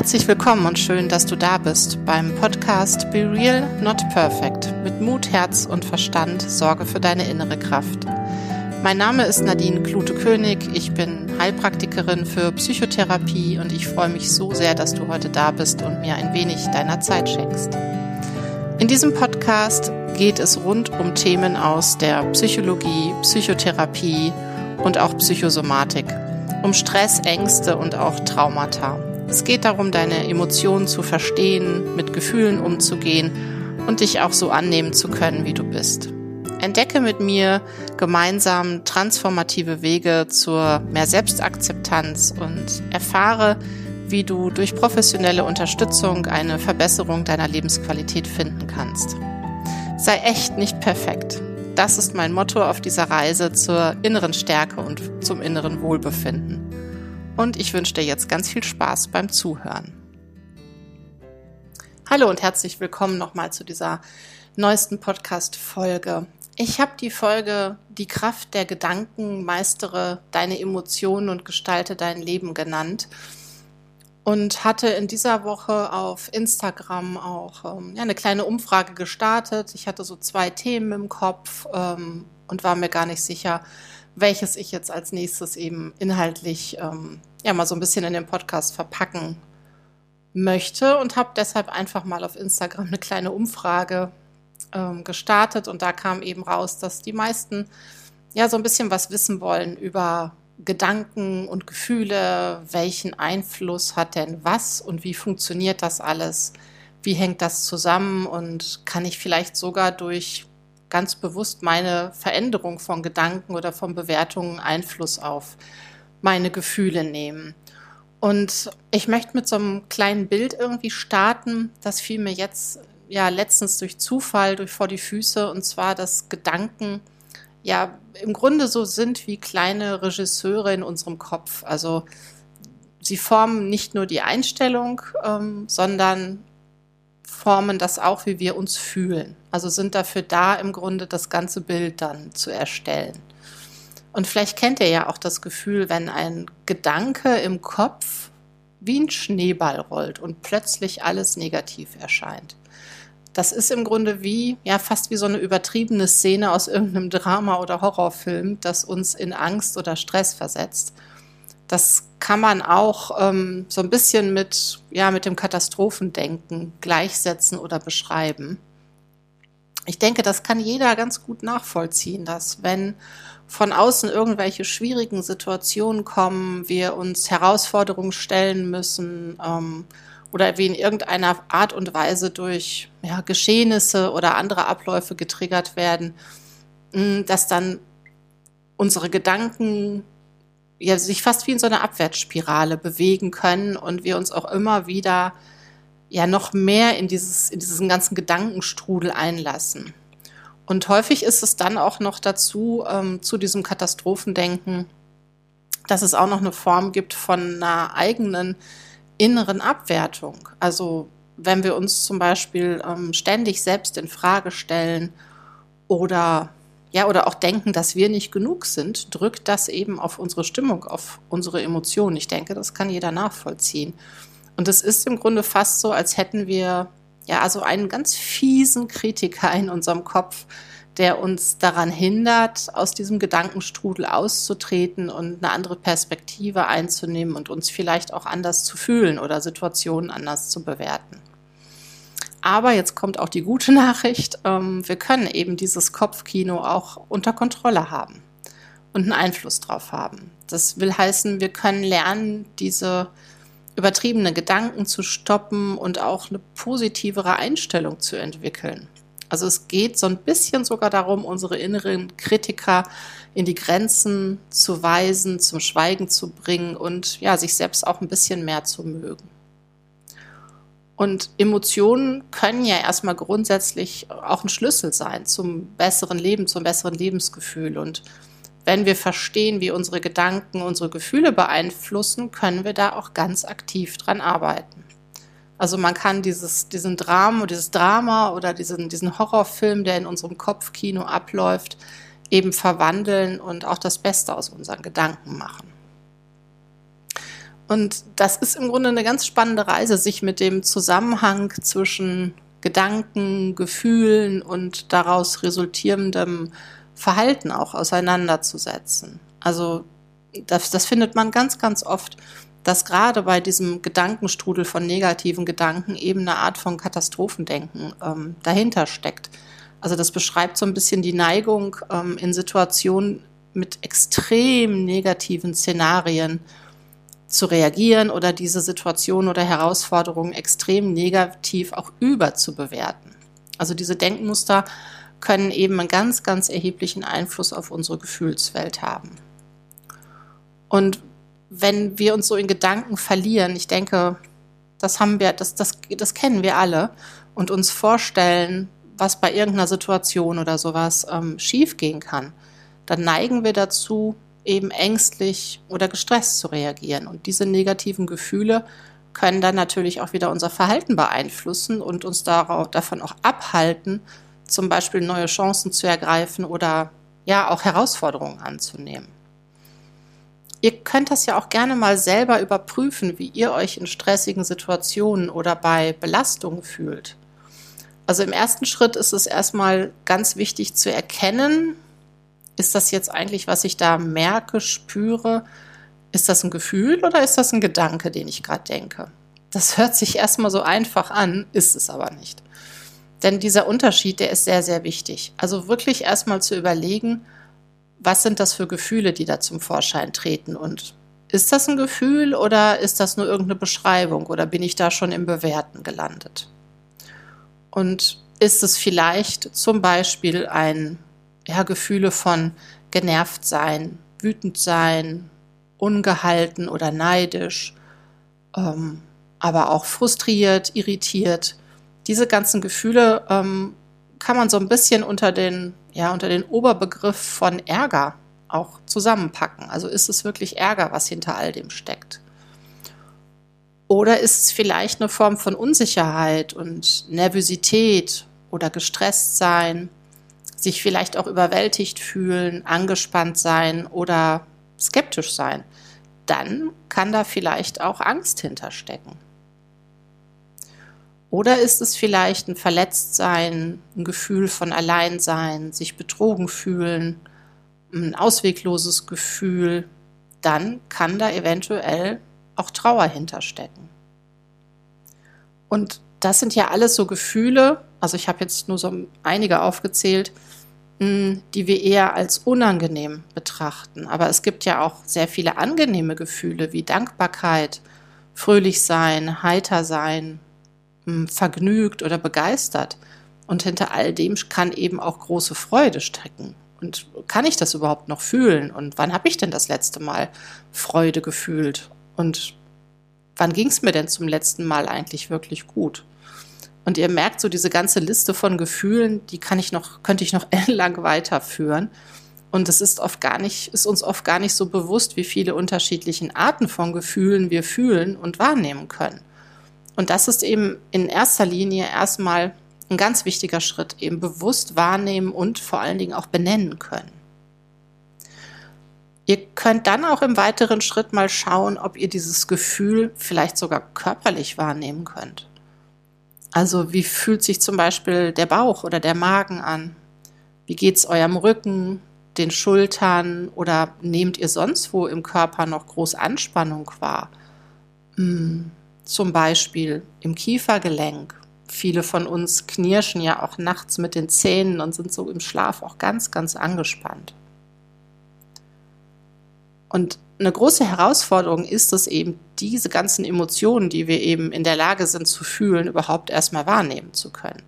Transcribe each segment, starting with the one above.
Herzlich willkommen und schön, dass du da bist beim Podcast Be Real, Not Perfect. Mit Mut, Herz und Verstand sorge für deine innere Kraft. Mein Name ist Nadine Klute-König. Ich bin Heilpraktikerin für Psychotherapie und ich freue mich so sehr, dass du heute da bist und mir ein wenig deiner Zeit schenkst. In diesem Podcast geht es rund um Themen aus der Psychologie, Psychotherapie und auch Psychosomatik, um Stress, Ängste und auch Traumata. Es geht darum, deine Emotionen zu verstehen, mit Gefühlen umzugehen und dich auch so annehmen zu können, wie du bist. Entdecke mit mir gemeinsam transformative Wege zur mehr Selbstakzeptanz und erfahre, wie du durch professionelle Unterstützung eine Verbesserung deiner Lebensqualität finden kannst. Sei echt nicht perfekt. Das ist mein Motto auf dieser Reise zur inneren Stärke und zum inneren Wohlbefinden und ich wünsche dir jetzt ganz viel Spaß beim Zuhören. Hallo und herzlich willkommen nochmal zu dieser neuesten Podcast-Folge. Ich habe die Folge Die Kraft der Gedanken, meistere deine Emotionen und gestalte dein Leben genannt und hatte in dieser Woche auf Instagram auch ähm, ja, eine kleine Umfrage gestartet. Ich hatte so zwei Themen im Kopf ähm, und war mir gar nicht sicher, welches ich jetzt als nächstes eben inhaltlich ähm, ja mal so ein bisschen in den Podcast verpacken möchte und habe deshalb einfach mal auf Instagram eine kleine Umfrage ähm, gestartet und da kam eben raus, dass die meisten ja so ein bisschen was wissen wollen über Gedanken und Gefühle, welchen Einfluss hat denn was und wie funktioniert das alles, wie hängt das zusammen und kann ich vielleicht sogar durch ganz bewusst meine Veränderung von Gedanken oder von Bewertungen Einfluss auf meine Gefühle nehmen. Und ich möchte mit so einem kleinen Bild irgendwie starten. Das fiel mir jetzt ja letztens durch Zufall durch vor die Füße und zwar, dass Gedanken ja im Grunde so sind wie kleine Regisseure in unserem Kopf. Also sie formen nicht nur die Einstellung, ähm, sondern formen das auch, wie wir uns fühlen. Also sind dafür da, im Grunde das ganze Bild dann zu erstellen. Und vielleicht kennt ihr ja auch das Gefühl, wenn ein Gedanke im Kopf wie ein Schneeball rollt und plötzlich alles negativ erscheint. Das ist im Grunde wie, ja, fast wie so eine übertriebene Szene aus irgendeinem Drama oder Horrorfilm, das uns in Angst oder Stress versetzt. Das kann man auch ähm, so ein bisschen mit, ja, mit dem Katastrophendenken gleichsetzen oder beschreiben. Ich denke, das kann jeder ganz gut nachvollziehen, dass wenn von außen irgendwelche schwierigen Situationen kommen, wir uns Herausforderungen stellen müssen ähm, oder wir in irgendeiner Art und Weise durch ja, Geschehnisse oder andere Abläufe getriggert werden, hm, dass dann unsere Gedanken ja, sich fast wie in so einer Abwärtsspirale bewegen können und wir uns auch immer wieder ja noch mehr in dieses in diesen ganzen Gedankenstrudel einlassen. Und häufig ist es dann auch noch dazu, ähm, zu diesem Katastrophendenken, dass es auch noch eine Form gibt von einer eigenen inneren Abwertung. Also wenn wir uns zum Beispiel ähm, ständig selbst in Frage stellen oder ja, oder auch denken, dass wir nicht genug sind, drückt das eben auf unsere Stimmung, auf unsere Emotionen. Ich denke, das kann jeder nachvollziehen. Und es ist im Grunde fast so, als hätten wir ja, also einen ganz fiesen Kritiker in unserem Kopf, der uns daran hindert, aus diesem Gedankenstrudel auszutreten und eine andere Perspektive einzunehmen und uns vielleicht auch anders zu fühlen oder Situationen anders zu bewerten. Aber jetzt kommt auch die gute Nachricht, ähm, wir können eben dieses Kopfkino auch unter Kontrolle haben und einen Einfluss drauf haben. Das will heißen, wir können lernen, diese übertriebene Gedanken zu stoppen und auch eine positivere Einstellung zu entwickeln. Also es geht so ein bisschen sogar darum, unsere inneren Kritiker in die Grenzen zu weisen, zum Schweigen zu bringen und ja, sich selbst auch ein bisschen mehr zu mögen. Und Emotionen können ja erstmal grundsätzlich auch ein Schlüssel sein zum besseren Leben, zum besseren Lebensgefühl. Und wenn wir verstehen, wie unsere Gedanken unsere Gefühle beeinflussen, können wir da auch ganz aktiv dran arbeiten. Also man kann dieses, diesen Drama, dieses Drama oder diesen, diesen Horrorfilm, der in unserem Kopfkino abläuft, eben verwandeln und auch das Beste aus unseren Gedanken machen. Und das ist im Grunde eine ganz spannende Reise, sich mit dem Zusammenhang zwischen Gedanken, Gefühlen und daraus resultierendem Verhalten auch auseinanderzusetzen. Also das, das findet man ganz, ganz oft, dass gerade bei diesem Gedankenstrudel von negativen Gedanken eben eine Art von Katastrophendenken ähm, dahinter steckt. Also das beschreibt so ein bisschen die Neigung ähm, in Situationen mit extrem negativen Szenarien zu reagieren oder diese Situation oder Herausforderungen extrem negativ auch überzubewerten. Also diese Denkmuster können eben einen ganz, ganz erheblichen Einfluss auf unsere Gefühlswelt haben. Und wenn wir uns so in Gedanken verlieren, ich denke, das haben wir, das, das, das kennen wir alle, und uns vorstellen, was bei irgendeiner Situation oder sowas ähm, schiefgehen kann, dann neigen wir dazu, eben ängstlich oder gestresst zu reagieren. Und diese negativen Gefühle können dann natürlich auch wieder unser Verhalten beeinflussen und uns darauf, davon auch abhalten, zum Beispiel neue Chancen zu ergreifen oder ja auch Herausforderungen anzunehmen. Ihr könnt das ja auch gerne mal selber überprüfen, wie ihr euch in stressigen Situationen oder bei Belastungen fühlt. Also im ersten Schritt ist es erstmal ganz wichtig zu erkennen, ist das jetzt eigentlich, was ich da merke, spüre, ist das ein Gefühl oder ist das ein Gedanke, den ich gerade denke? Das hört sich erstmal so einfach an, ist es aber nicht. Denn dieser Unterschied, der ist sehr, sehr wichtig. Also wirklich erstmal zu überlegen, was sind das für Gefühle, die da zum Vorschein treten und ist das ein Gefühl oder ist das nur irgendeine Beschreibung oder bin ich da schon im Bewerten gelandet? Und ist es vielleicht zum Beispiel ein ja, Gefühle von genervt sein, wütend sein, ungehalten oder neidisch, ähm, aber auch frustriert, irritiert. Diese ganzen Gefühle ähm, kann man so ein bisschen unter den, ja, unter den Oberbegriff von Ärger auch zusammenpacken. Also ist es wirklich Ärger, was hinter all dem steckt? Oder ist es vielleicht eine Form von Unsicherheit und Nervosität oder gestresst sein sich vielleicht auch überwältigt fühlen, angespannt sein oder skeptisch sein, dann kann da vielleicht auch Angst hinterstecken. Oder ist es vielleicht ein Verletztsein, ein Gefühl von Alleinsein, sich betrogen fühlen, ein auswegloses Gefühl, dann kann da eventuell auch Trauer hinterstecken. Und das sind ja alles so Gefühle, also ich habe jetzt nur so einige aufgezählt, die wir eher als unangenehm betrachten. Aber es gibt ja auch sehr viele angenehme Gefühle wie Dankbarkeit, fröhlich sein, heiter sein, vergnügt oder begeistert. Und hinter all dem kann eben auch große Freude stecken. Und kann ich das überhaupt noch fühlen? Und wann habe ich denn das letzte Mal Freude gefühlt? Und wann ging es mir denn zum letzten Mal eigentlich wirklich gut? Und ihr merkt so diese ganze Liste von Gefühlen, die kann ich noch, könnte ich noch ellenlang weiterführen. Und es ist oft gar nicht, ist uns oft gar nicht so bewusst, wie viele unterschiedlichen Arten von Gefühlen wir fühlen und wahrnehmen können. Und das ist eben in erster Linie erstmal ein ganz wichtiger Schritt, eben bewusst wahrnehmen und vor allen Dingen auch benennen können. Ihr könnt dann auch im weiteren Schritt mal schauen, ob ihr dieses Gefühl vielleicht sogar körperlich wahrnehmen könnt. Also wie fühlt sich zum Beispiel der Bauch oder der Magen an? Wie geht es eurem Rücken, den Schultern oder nehmt ihr sonst wo im Körper noch groß Anspannung wahr? Hm, zum Beispiel im Kiefergelenk. Viele von uns knirschen ja auch nachts mit den Zähnen und sind so im Schlaf auch ganz, ganz angespannt. Und eine große Herausforderung ist es eben, diese ganzen Emotionen, die wir eben in der Lage sind zu fühlen, überhaupt erstmal wahrnehmen zu können.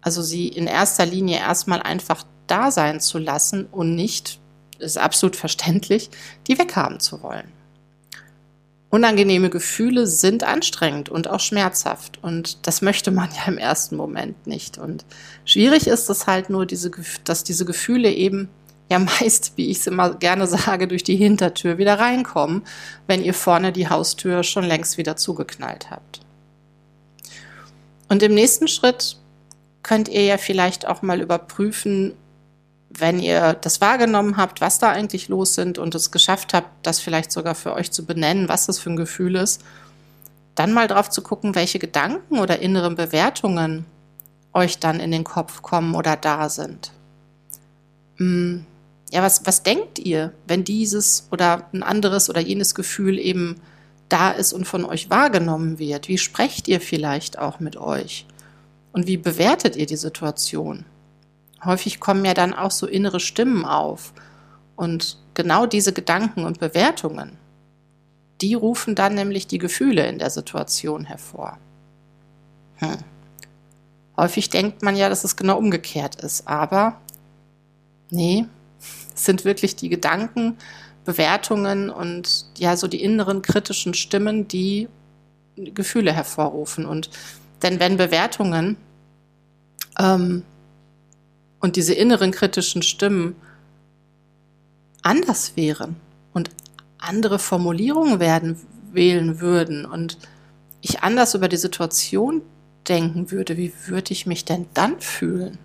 Also sie in erster Linie erstmal einfach da sein zu lassen und nicht, ist absolut verständlich, die weghaben zu wollen. Unangenehme Gefühle sind anstrengend und auch schmerzhaft und das möchte man ja im ersten Moment nicht. Und schwierig ist es halt nur, diese, dass diese Gefühle eben ja meist, wie ich es immer gerne sage, durch die Hintertür wieder reinkommen, wenn ihr vorne die Haustür schon längst wieder zugeknallt habt. Und im nächsten Schritt könnt ihr ja vielleicht auch mal überprüfen, wenn ihr das wahrgenommen habt, was da eigentlich los sind und es geschafft habt, das vielleicht sogar für euch zu benennen, was das für ein Gefühl ist, dann mal drauf zu gucken, welche Gedanken oder inneren Bewertungen euch dann in den Kopf kommen oder da sind. Hm, ja, was, was denkt ihr, wenn dieses oder ein anderes oder jenes Gefühl eben da ist und von euch wahrgenommen wird? Wie sprecht ihr vielleicht auch mit euch? Und wie bewertet ihr die Situation? Häufig kommen ja dann auch so innere Stimmen auf. Und genau diese Gedanken und Bewertungen, die rufen dann nämlich die Gefühle in der Situation hervor. Hm. Häufig denkt man ja, dass es genau umgekehrt ist, aber nee, es sind wirklich die Gedanken, Bewertungen und ja, so die inneren kritischen Stimmen, die Gefühle hervorrufen. Und denn wenn Bewertungen ähm, und diese inneren kritischen Stimmen anders wären und andere Formulierungen werden, wählen würden und ich anders über die Situation denken würde, wie würde ich mich denn dann fühlen?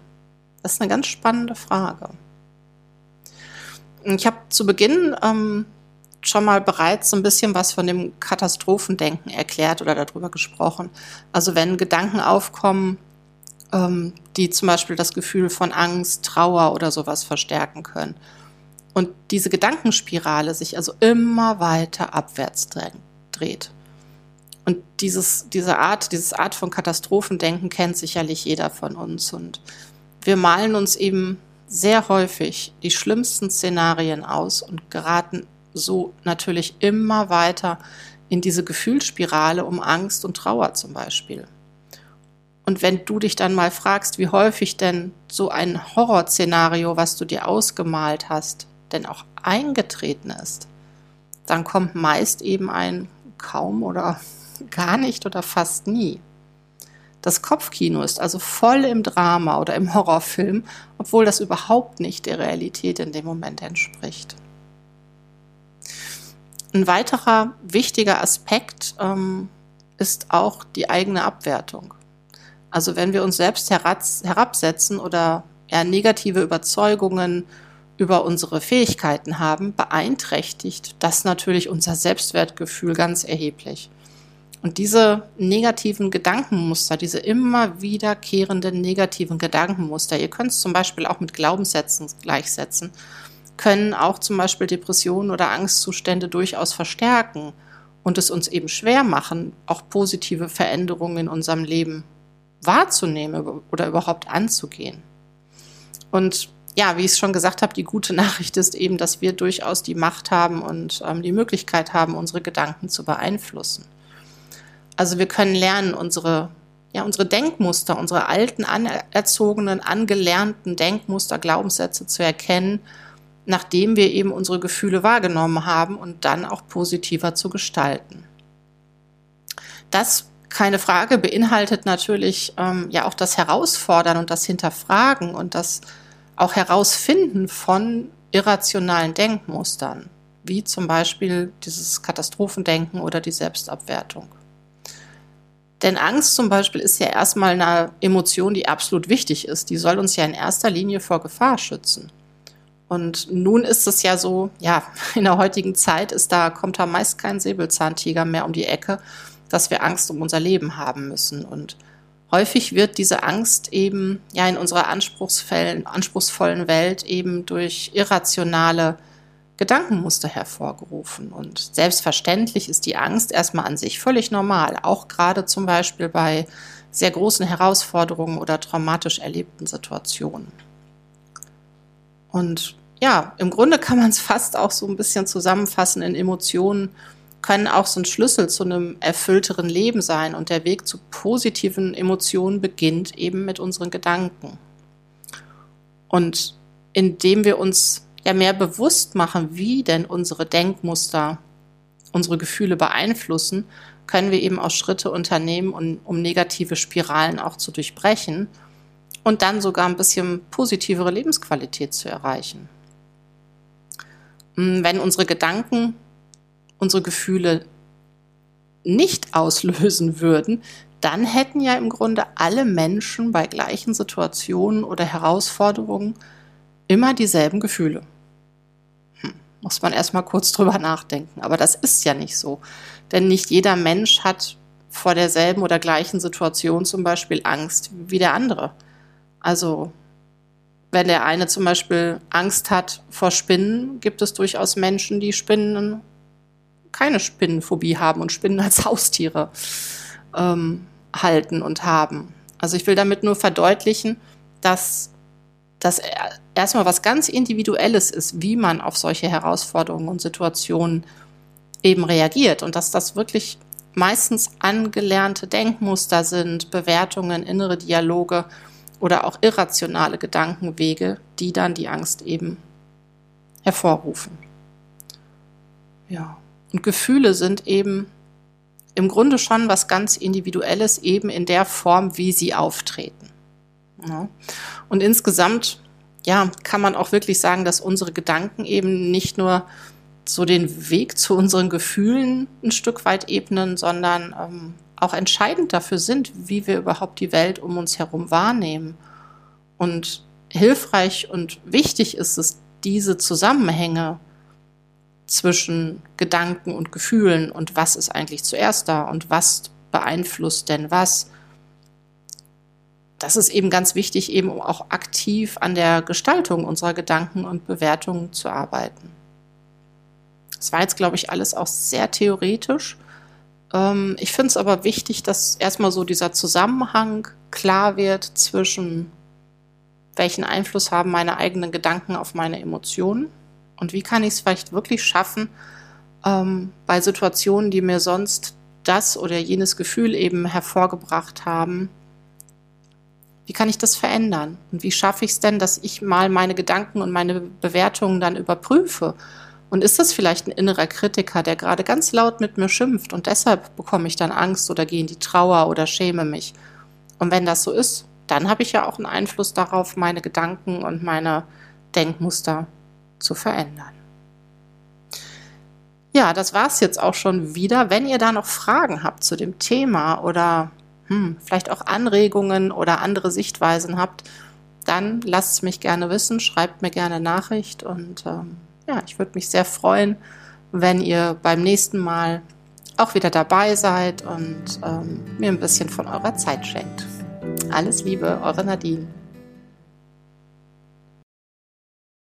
Das ist eine ganz spannende Frage. Ich habe zu Beginn ähm, schon mal bereits so ein bisschen was von dem Katastrophendenken erklärt oder darüber gesprochen. Also wenn Gedanken aufkommen, ähm, die zum Beispiel das Gefühl von Angst, Trauer oder sowas verstärken können. Und diese Gedankenspirale sich also immer weiter abwärts dreht. Und dieses, diese Art, dieses Art von Katastrophendenken kennt sicherlich jeder von uns. Und wir malen uns eben sehr häufig die schlimmsten Szenarien aus und geraten so natürlich immer weiter in diese Gefühlsspirale um Angst und Trauer zum Beispiel. Und wenn du dich dann mal fragst, wie häufig denn so ein Horrorszenario, was du dir ausgemalt hast, denn auch eingetreten ist, dann kommt meist eben ein kaum oder gar nicht oder fast nie. Das Kopfkino ist also voll im Drama oder im Horrorfilm, obwohl das überhaupt nicht der Realität in dem Moment entspricht. Ein weiterer wichtiger Aspekt ähm, ist auch die eigene Abwertung. Also wenn wir uns selbst herabsetzen oder eher negative Überzeugungen über unsere Fähigkeiten haben, beeinträchtigt das natürlich unser Selbstwertgefühl ganz erheblich. Und diese negativen Gedankenmuster, diese immer wiederkehrenden negativen Gedankenmuster, ihr könnt es zum Beispiel auch mit Glaubenssätzen gleichsetzen, können auch zum Beispiel Depressionen oder Angstzustände durchaus verstärken und es uns eben schwer machen, auch positive Veränderungen in unserem Leben wahrzunehmen oder überhaupt anzugehen. Und ja, wie ich es schon gesagt habe, die gute Nachricht ist eben, dass wir durchaus die Macht haben und ähm, die Möglichkeit haben, unsere Gedanken zu beeinflussen. Also wir können lernen, unsere, ja, unsere Denkmuster, unsere alten, anerzogenen, angelernten Denkmuster, Glaubenssätze zu erkennen, nachdem wir eben unsere Gefühle wahrgenommen haben und dann auch positiver zu gestalten. Das keine Frage, beinhaltet natürlich ähm, ja auch das Herausfordern und das Hinterfragen und das auch Herausfinden von irrationalen Denkmustern, wie zum Beispiel dieses Katastrophendenken oder die Selbstabwertung. Denn Angst zum Beispiel ist ja erstmal eine Emotion, die absolut wichtig ist. Die soll uns ja in erster Linie vor Gefahr schützen. Und nun ist es ja so, ja, in der heutigen Zeit ist da, kommt da meist kein Säbelzahntiger mehr um die Ecke dass wir Angst um unser Leben haben müssen. Und häufig wird diese Angst eben ja in unserer anspruchsvollen, anspruchsvollen Welt eben durch irrationale Gedankenmuster hervorgerufen. Und selbstverständlich ist die Angst erstmal an sich völlig normal, auch gerade zum Beispiel bei sehr großen Herausforderungen oder traumatisch erlebten Situationen. Und ja, im Grunde kann man es fast auch so ein bisschen zusammenfassen in Emotionen können auch so ein Schlüssel zu einem erfüllteren Leben sein. Und der Weg zu positiven Emotionen beginnt eben mit unseren Gedanken. Und indem wir uns ja mehr bewusst machen, wie denn unsere Denkmuster unsere Gefühle beeinflussen, können wir eben auch Schritte unternehmen, um, um negative Spiralen auch zu durchbrechen und dann sogar ein bisschen positivere Lebensqualität zu erreichen. Wenn unsere Gedanken unsere Gefühle nicht auslösen würden, dann hätten ja im Grunde alle Menschen bei gleichen Situationen oder Herausforderungen immer dieselben Gefühle. Hm, muss man erstmal kurz drüber nachdenken. Aber das ist ja nicht so. Denn nicht jeder Mensch hat vor derselben oder gleichen Situation zum Beispiel Angst wie der andere. Also wenn der eine zum Beispiel Angst hat vor Spinnen, gibt es durchaus Menschen, die Spinnen keine Spinnenphobie haben und Spinnen als Haustiere ähm, halten und haben. Also ich will damit nur verdeutlichen, dass das erstmal was ganz Individuelles ist, wie man auf solche Herausforderungen und Situationen eben reagiert und dass das wirklich meistens angelernte Denkmuster sind, Bewertungen, innere Dialoge oder auch irrationale Gedankenwege, die dann die Angst eben hervorrufen. Ja, und Gefühle sind eben im Grunde schon was ganz Individuelles, eben in der Form, wie sie auftreten. Ja. Und insgesamt, ja, kann man auch wirklich sagen, dass unsere Gedanken eben nicht nur so den Weg zu unseren Gefühlen ein Stück weit ebnen, sondern ähm, auch entscheidend dafür sind, wie wir überhaupt die Welt um uns herum wahrnehmen. Und hilfreich und wichtig ist es, diese Zusammenhänge zwischen Gedanken und Gefühlen und was ist eigentlich zuerst da und was beeinflusst denn was. Das ist eben ganz wichtig, eben auch aktiv an der Gestaltung unserer Gedanken und Bewertungen zu arbeiten. Das war jetzt, glaube ich, alles auch sehr theoretisch. Ähm, ich finde es aber wichtig, dass erstmal so dieser Zusammenhang klar wird zwischen welchen Einfluss haben meine eigenen Gedanken auf meine Emotionen und wie kann ich es vielleicht wirklich schaffen, ähm, bei Situationen, die mir sonst das oder jenes Gefühl eben hervorgebracht haben, wie kann ich das verändern? Und wie schaffe ich es denn, dass ich mal meine Gedanken und meine Bewertungen dann überprüfe und ist das vielleicht ein innerer Kritiker, der gerade ganz laut mit mir schimpft und deshalb bekomme ich dann Angst oder gehe in die Trauer oder schäme mich? Und wenn das so ist, dann habe ich ja auch einen Einfluss darauf, meine Gedanken und meine Denkmuster zu verändern. Ja, das war es jetzt auch schon wieder. Wenn ihr da noch Fragen habt zu dem Thema oder hm, vielleicht auch Anregungen oder andere Sichtweisen habt, dann lasst es mich gerne wissen, schreibt mir gerne Nachricht und ähm, ja, ich würde mich sehr freuen, wenn ihr beim nächsten Mal auch wieder dabei seid und ähm, mir ein bisschen von eurer Zeit schenkt. Alles Liebe, eure Nadine.